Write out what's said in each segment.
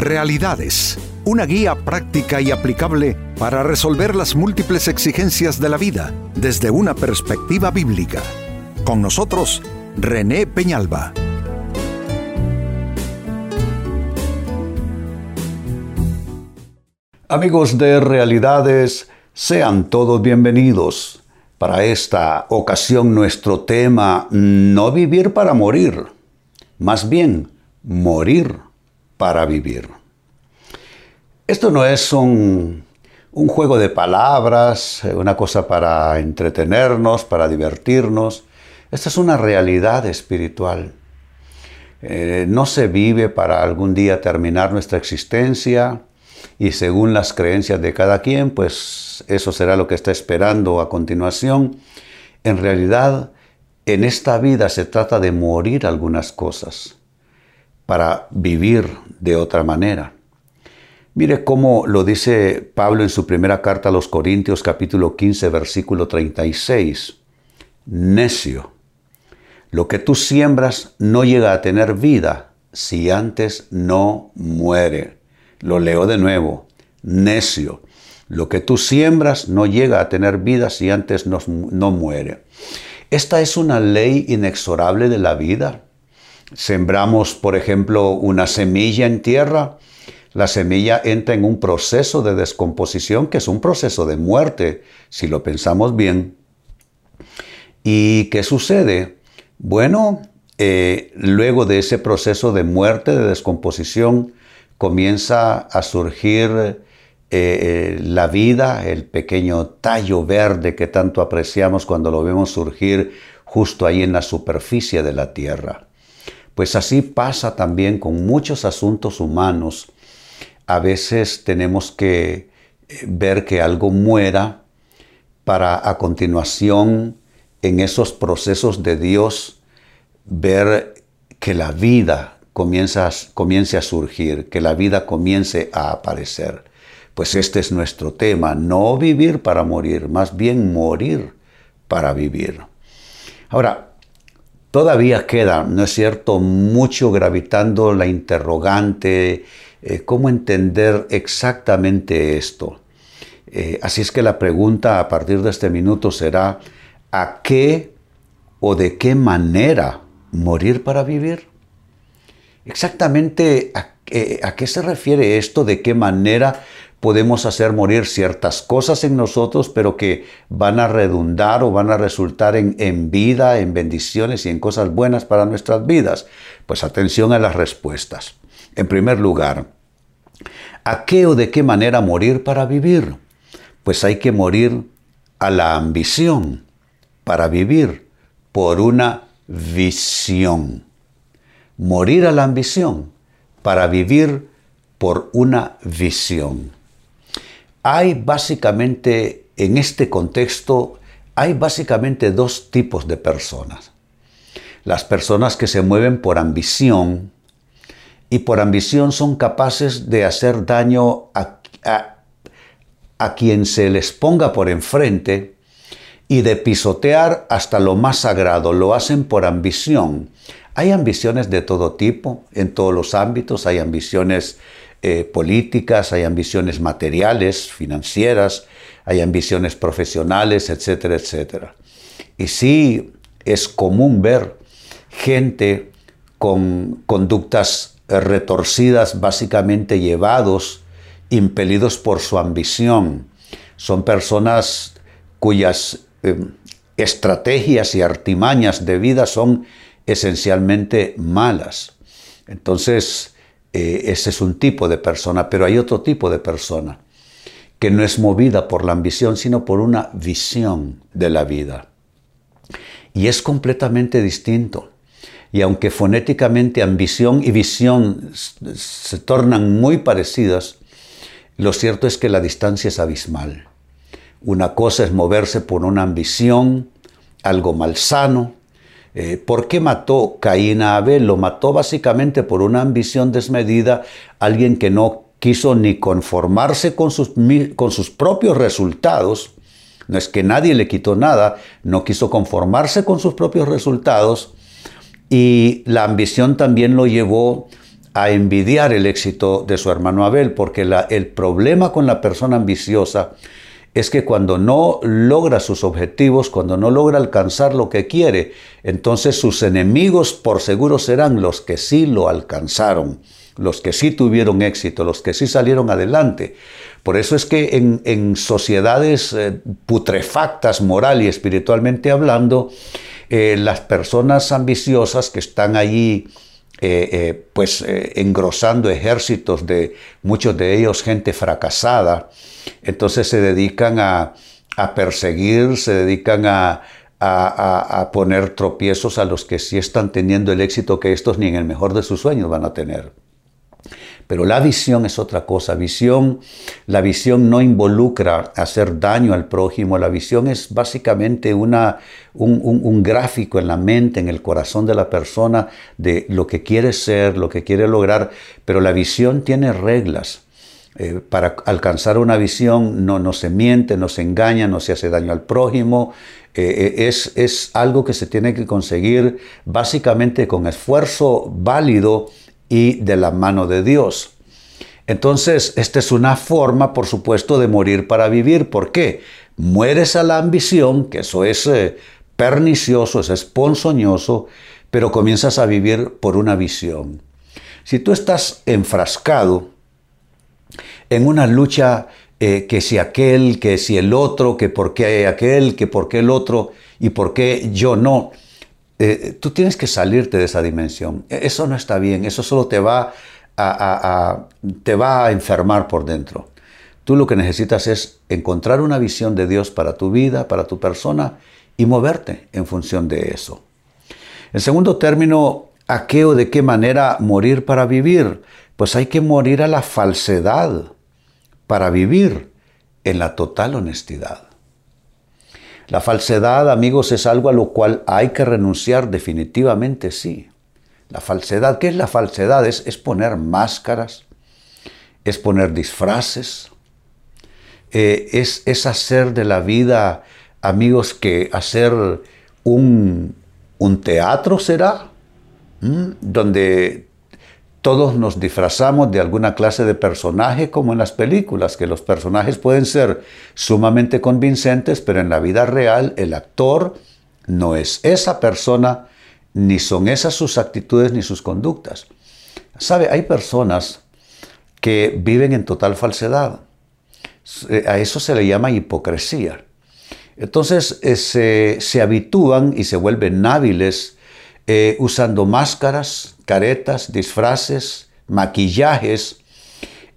Realidades, una guía práctica y aplicable para resolver las múltiples exigencias de la vida desde una perspectiva bíblica. Con nosotros, René Peñalba. Amigos de Realidades, sean todos bienvenidos. Para esta ocasión nuestro tema, no vivir para morir, más bien morir para vivir. Esto no es un, juego de palabras, una cosa para entretenernos, para divertirnos. Esta es una realidad espiritual. Eh, no se vive para algún día terminar nuestra existencia, y según las creencias de cada quien, pues eso será lo que está esperando a continuación. En realidad, en esta vida se trata de morir algunas cosas para vivir de otra manera. Mire cómo lo dice Pablo en su primera carta a los Corintios capítulo 15 versículo 36. Necio, lo que tú siembras no llega a tener vida si antes no muere. Lo leo de nuevo. Necio. Lo que tú siembras no llega a tener vida si antes no, no muere. Esta es una ley inexorable de la vida. Sembramos, por ejemplo, una semilla en tierra. La semilla entra en un proceso de descomposición que es un proceso de muerte, si lo pensamos bien. ¿Y qué sucede? Bueno, eh, luego de ese proceso de muerte, de descomposición, comienza a surgir eh, eh, la vida, el pequeño tallo verde que tanto apreciamos cuando lo vemos surgir justo ahí en la superficie de la tierra. Pues así pasa también con muchos asuntos humanos. A veces tenemos que eh, ver que algo muera para a continuación en esos procesos de Dios ver que la vida comience a surgir, que la vida comience a aparecer. Pues este es nuestro tema, no vivir para morir, más bien morir para vivir. Ahora, todavía queda, ¿no es cierto?, mucho gravitando la interrogante, eh, ¿cómo entender exactamente esto? Eh, así es que la pregunta a partir de este minuto será, ¿a qué o de qué manera morir para vivir? Exactamente a, qué se refiere esto, de qué manera podemos hacer morir ciertas cosas en nosotros, pero que van a redundar o van a resultar en, en, vida, en bendiciones y en cosas buenas para nuestras vidas? Pues atención a las respuestas. En primer lugar, ¿a qué o de qué manera morir para vivir? Pues hay que morir a la ambición para vivir por una visión morir a la ambición para vivir por una visión. Hay básicamente, en este contexto, hay básicamente dos tipos de personas. Las personas que se mueven por ambición y por ambición son capaces de hacer daño a, a quien se les ponga por enfrente y de pisotear hasta lo más sagrado. Lo hacen por ambición hay ambiciones de todo tipo, en todos los ámbitos, hay ambiciones eh, políticas, hay ambiciones materiales, financieras, hay ambiciones profesionales, etcétera, etcétera. Y sí es común ver gente con conductas retorcidas, básicamente llevados, impelidos por su ambición. Son personas cuyas eh, estrategias y artimañas de vida son esencialmente malas. Entonces, eh, ese es un tipo de persona, pero hay otro tipo de persona que no es movida por la ambición, sino por una visión de la vida. Y es completamente distinto. Y aunque fonéticamente ambición y visión se tornan muy parecidas, lo cierto es que la distancia es abismal. Una cosa es moverse por una ambición, algo malsano, eh, ¿Por qué mató Caín a Abel? Lo mató básicamente por una ambición desmedida, alguien que no quiso ni conformarse con sus, con sus propios resultados. No es que nadie le quitó nada, no quiso conformarse con sus propios resultados y la ambición también lo llevó a envidiar el éxito de su hermano Abel, porque el problema con la persona ambiciosa es que cuando no logra sus objetivos, cuando no logra alcanzar lo que quiere, entonces sus enemigos por seguro serán los que sí lo alcanzaron, los que sí tuvieron éxito, los que sí salieron adelante. Por eso es que en, sociedades eh, putrefactas moral y espiritualmente hablando, eh, las personas ambiciosas que están allí eh, pues engrosando ejércitos de muchos de ellos gente fracasada, entonces se dedican a, perseguir, se dedican a, a, poner tropiezos a los que sí están teniendo el éxito que estos ni en el mejor de sus sueños van a tener. Pero la visión es otra cosa. Visión, la visión no involucra hacer daño al prójimo. La visión es básicamente una, un, gráfico en la mente, en el corazón de la persona de lo que quiere ser, lo que quiere lograr. Pero la visión tiene reglas. Eh, para alcanzar una visión no, se miente, no se engaña, no se hace daño al prójimo. Eh, eh, es, es algo que se tiene que conseguir básicamente con esfuerzo válido y de la mano de Dios. Entonces, esta es una forma, por supuesto, de morir para vivir. ¿Por qué? Mueres a la ambición, que eso es pernicioso, eso es ponzoñoso, pero comienzas a vivir por una visión. Si tú estás enfrascado en una lucha eh, que si aquel, que si el otro, que por qué aquel, que por qué el otro y por qué yo no. Eh, tú tienes que salirte de esa dimensión. E, eso no está bien, eso solo te va a, te va a enfermar por dentro. Tú lo que necesitas es encontrar una visión de Dios para tu vida, para tu persona y moverte en función de eso. En segundo término, ¿a qué o de qué manera morir para vivir? Pues hay que morir a la falsedad para vivir en la total honestidad. La falsedad, amigos, es algo a lo cual hay que renunciar definitivamente, sí. La falsedad, ¿qué es la falsedad? Es, poner máscaras, es poner disfraces, eh, es, es, hacer de la vida, amigos, que hacer un, teatro será, donde todos nos disfrazamos de alguna clase de personaje como en las películas, que los personajes pueden ser sumamente convincentes, pero en la vida real el actor no es esa persona, ni son esas sus actitudes ni sus conductas. ¿Sabe? Hay personas que viven en total falsedad. A eso se le llama hipocresía. Entonces eh, se, habitúan y se vuelven hábiles eh, usando máscaras, caretas, disfraces, maquillajes,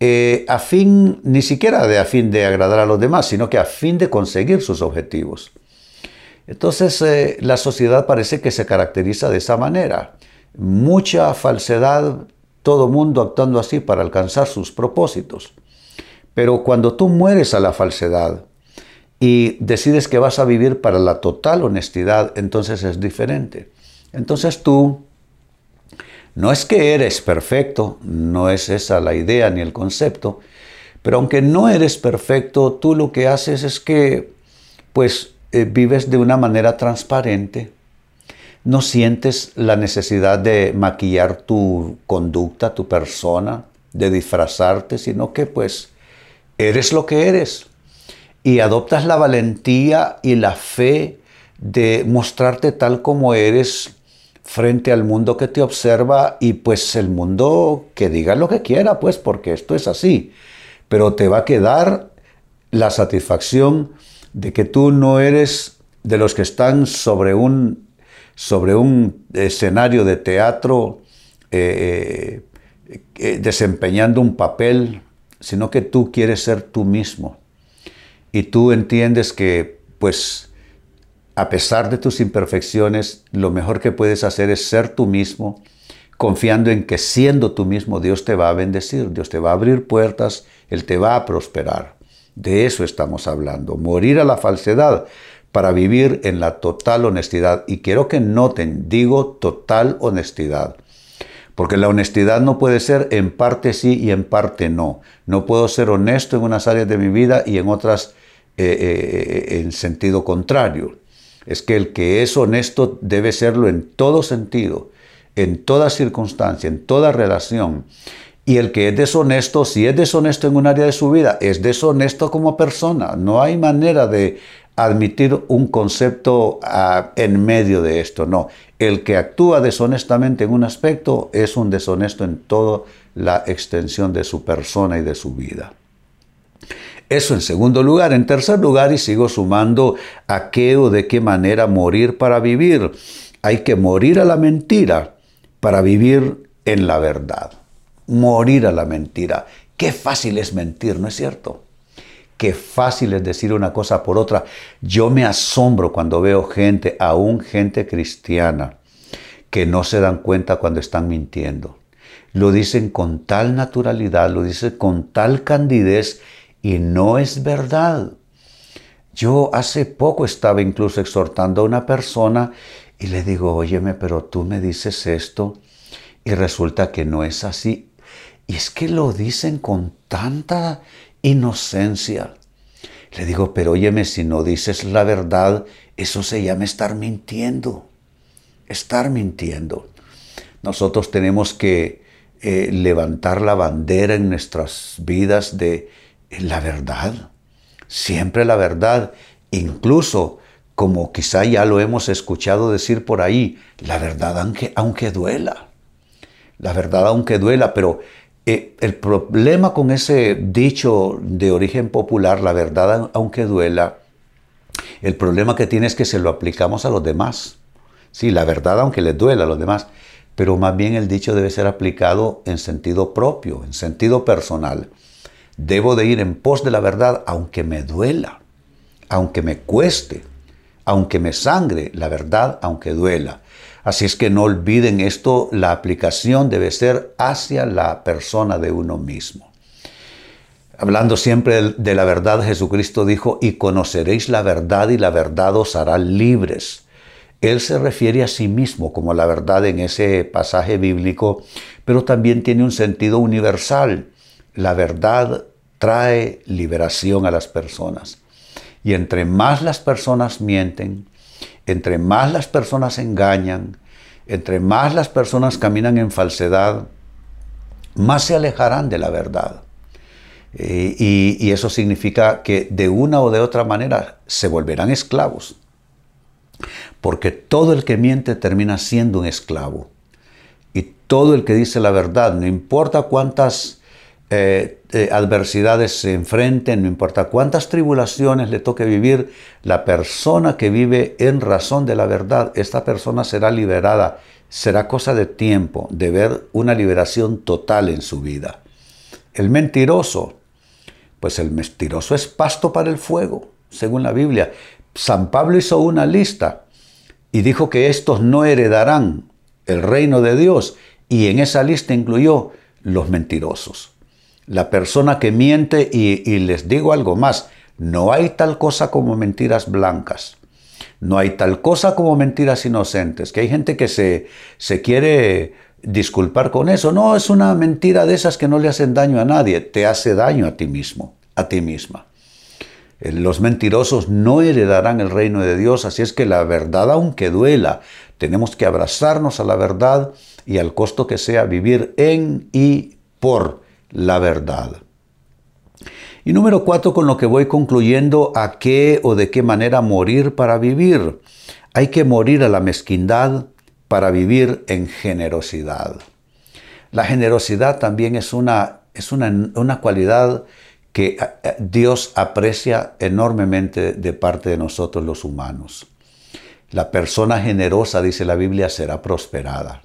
eh, a fin, ni siquiera de a fin de agradar a los demás, sino que a fin de conseguir sus objetivos. Entonces eh, la sociedad parece que se caracteriza de esa manera. Mucha falsedad, todo mundo actuando así para alcanzar sus propósitos. Pero cuando tú mueres a la falsedad y decides que vas a vivir para la total honestidad, entonces es diferente. Entonces tú no es que eres perfecto, no es esa la idea ni el concepto, pero aunque no eres perfecto, tú lo que haces es que, pues, eh, vives de una manera transparente, no sientes la necesidad de maquillar tu conducta, tu persona, de disfrazarte, sino que, pues, eres lo que eres. Y adoptas la valentía y la fe de mostrarte tal como eres frente al mundo que te observa y pues el mundo que diga lo que quiera, pues porque esto es así. Pero te va a quedar la satisfacción de que tú no eres de los que están sobre un, sobre un escenario de teatro eh, eh, desempeñando un papel, sino que tú quieres ser tú mismo. Y tú entiendes que pues a pesar de tus imperfecciones, lo mejor que puedes hacer es ser tú mismo, confiando en que siendo tú mismo Dios te va a bendecir, Dios te va a abrir puertas, Él te va a prosperar. De eso estamos hablando, morir a la falsedad para vivir en la total honestidad. Y quiero que noten, digo total honestidad. Porque la honestidad no puede ser en parte sí y en parte no. No puedo ser honesto en unas áreas de mi vida y en otras eh, eh, en sentido contrario es que el que es honesto debe serlo en todo sentido, en toda circunstancia, en toda relación. Y el que es deshonesto, si es deshonesto en un área de su vida, es deshonesto como persona. No hay manera de admitir un concepto ah, en medio de esto. No, el que actúa deshonestamente en un aspecto es un deshonesto en toda la extensión de su persona y de su vida. Eso en segundo lugar. En tercer lugar, y sigo sumando a qué o de qué manera morir para vivir. Hay que morir a la mentira para vivir en la verdad. Morir a la mentira. Qué fácil es mentir, ¿no es cierto? Qué fácil es decir una cosa por otra. Yo me asombro cuando veo gente, aún gente cristiana, que no se dan cuenta cuando están mintiendo. Lo dicen con tal naturalidad, lo dicen con tal candidez y no es verdad. Yo hace poco estaba incluso exhortando a una persona y le digo, óyeme, pero tú me dices esto y resulta que no es así. Y es que lo dicen con tanta inocencia. Le digo, pero óyeme, si no dices la verdad, eso se llama estar mintiendo. Estar mintiendo. Nosotros tenemos que eh, levantar la bandera en nuestras vidas de la verdad. Siempre la verdad. Incluso, como quizá ya lo hemos escuchado decir por ahí, la verdad aunque, aunque duela. La verdad aunque duela, pero eh, el problema con ese dicho de origen popular, la verdad aunque duela, el problema que tiene es que se lo aplicamos a los demás. Sí, la verdad aunque les duela a los demás, pero más bien el dicho debe ser aplicado en sentido propio, en sentido personal. Debo de ir en pos de la verdad aunque me duela, aunque me cueste, aunque me sangre, la verdad aunque duela. Así es que no olviden esto, la aplicación debe ser hacia la persona de uno mismo. Hablando siempre de la verdad, Jesucristo dijo, y conoceréis la verdad y la verdad os hará libres. Él se refiere a sí mismo como la verdad en ese pasaje bíblico, pero también tiene un sentido universal. La verdad trae liberación a las personas. Y entre más las personas mienten, entre más las personas engañan, entre más las personas caminan en falsedad, más se alejarán de la verdad. Eh, y, eso significa que de una o de otra manera se volverán esclavos. Porque todo el que miente termina siendo un esclavo. Y todo el que dice la verdad, no importa cuántas eh, eh, adversidades se enfrenten, no importa cuántas tribulaciones le toque vivir, la persona que vive en razón de la verdad, esta persona será liberada. Será cosa de tiempo de ver una liberación total en su vida. El mentiroso, pues el mentiroso es pasto para el fuego, según la Biblia. San Pablo hizo una lista y dijo que estos no heredarán el reino de Dios y en esa lista incluyó los mentirosos la persona que miente y, les digo algo más, no hay tal cosa como mentiras blancas. No hay tal cosa como mentiras inocentes, que hay gente que se, se quiere disculpar con eso. No, es una mentira de esas que no le hacen daño a nadie, te hace daño a ti mismo, a ti misma. Eh, los mentirosos no heredarán el reino de Dios, así es que la verdad, aunque duela, tenemos que abrazarnos a la verdad y al costo que sea vivir en y por la verdad. Y número cuatro, con lo que voy concluyendo, ¿a qué o de qué manera morir para vivir? Hay que morir a la mezquindad para vivir en generosidad. La generosidad también es una, es una, una cualidad que eh, eh, Dios aprecia enormemente de parte de nosotros los humanos. La persona generosa, dice la Biblia, será prosperada.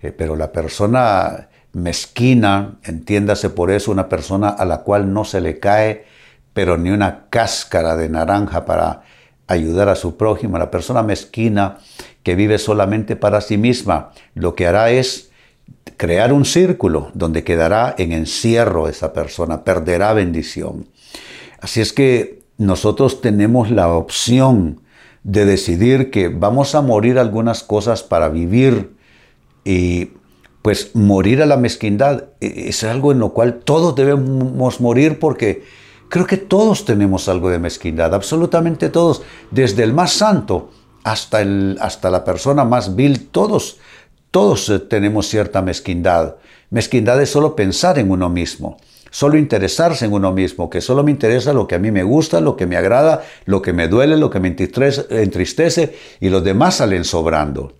Eh, pero la persona mezquina, entiéndase por eso una persona a la cual no se le cae, pero ni una cáscara de naranja para ayudar a su prójimo. La persona mezquina que vive solamente para sí misma, lo que hará es crear un círculo donde quedará en encierro esa persona, perderá bendición. Así es que nosotros tenemos la opción de decidir que vamos a morir algunas cosas para vivir y pues morir a la mezquindad e, es algo en lo cual todos debemos morir porque creo que todos tenemos algo de mezquindad, absolutamente todos, desde el más santo hasta, el, hasta la persona más vil, todos, Todos eh, tenemos cierta mezquindad. Mezquindad es solo pensar en uno mismo, solo interesarse en uno mismo, que solo me interesa lo que a mí me gusta, lo que me agrada, lo que me duele, lo que me entristece y los demás salen sobrando.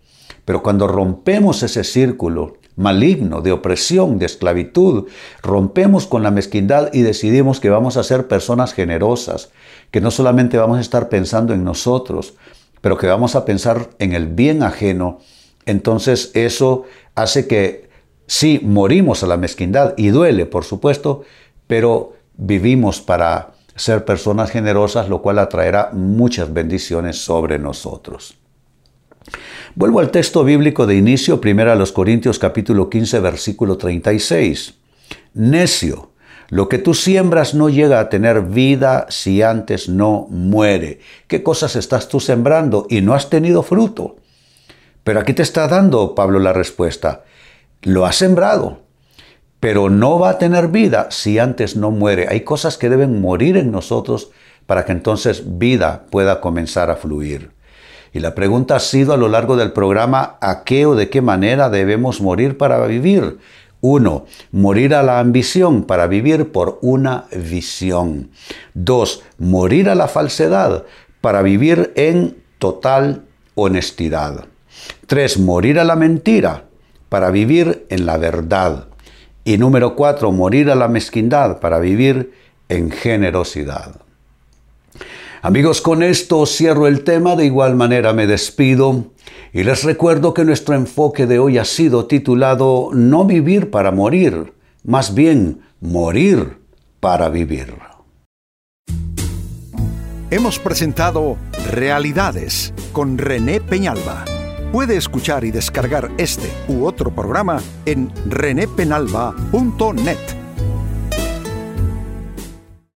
Pero cuando rompemos ese círculo maligno de opresión, de esclavitud, rompemos con la mezquindad y decidimos que vamos a ser personas generosas, que no solamente vamos a estar pensando en nosotros, pero que vamos a pensar en el bien ajeno, entonces eso hace que sí morimos a la mezquindad y duele, por supuesto, pero vivimos para ser personas generosas, lo cual atraerá muchas bendiciones sobre nosotros. Vuelvo al texto bíblico de inicio, primero a los Corintios capítulo 15, versículo 36. Necio, lo que tú siembras no llega a tener vida si antes no muere. ¿Qué cosas estás tú sembrando y no has tenido fruto? Pero aquí te está dando Pablo la respuesta. Lo has sembrado, pero no va a tener vida si antes no muere. Hay cosas que deben morir en nosotros para que entonces vida pueda comenzar a fluir. Y la pregunta ha sido a lo largo del programa, ¿a qué o de qué manera debemos morir para vivir? Uno, morir a la ambición para vivir por una visión. Dos, morir a la falsedad para vivir en total honestidad. Tres, morir a la mentira para vivir en la verdad. Y número cuatro, morir a la mezquindad para vivir en generosidad. Amigos, con esto cierro el tema, de igual manera me despido y les recuerdo que nuestro enfoque de hoy ha sido titulado No vivir para morir, más bien morir para vivir. Hemos presentado Realidades con René Peñalba. Puede escuchar y descargar este u otro programa en renépenalba.net.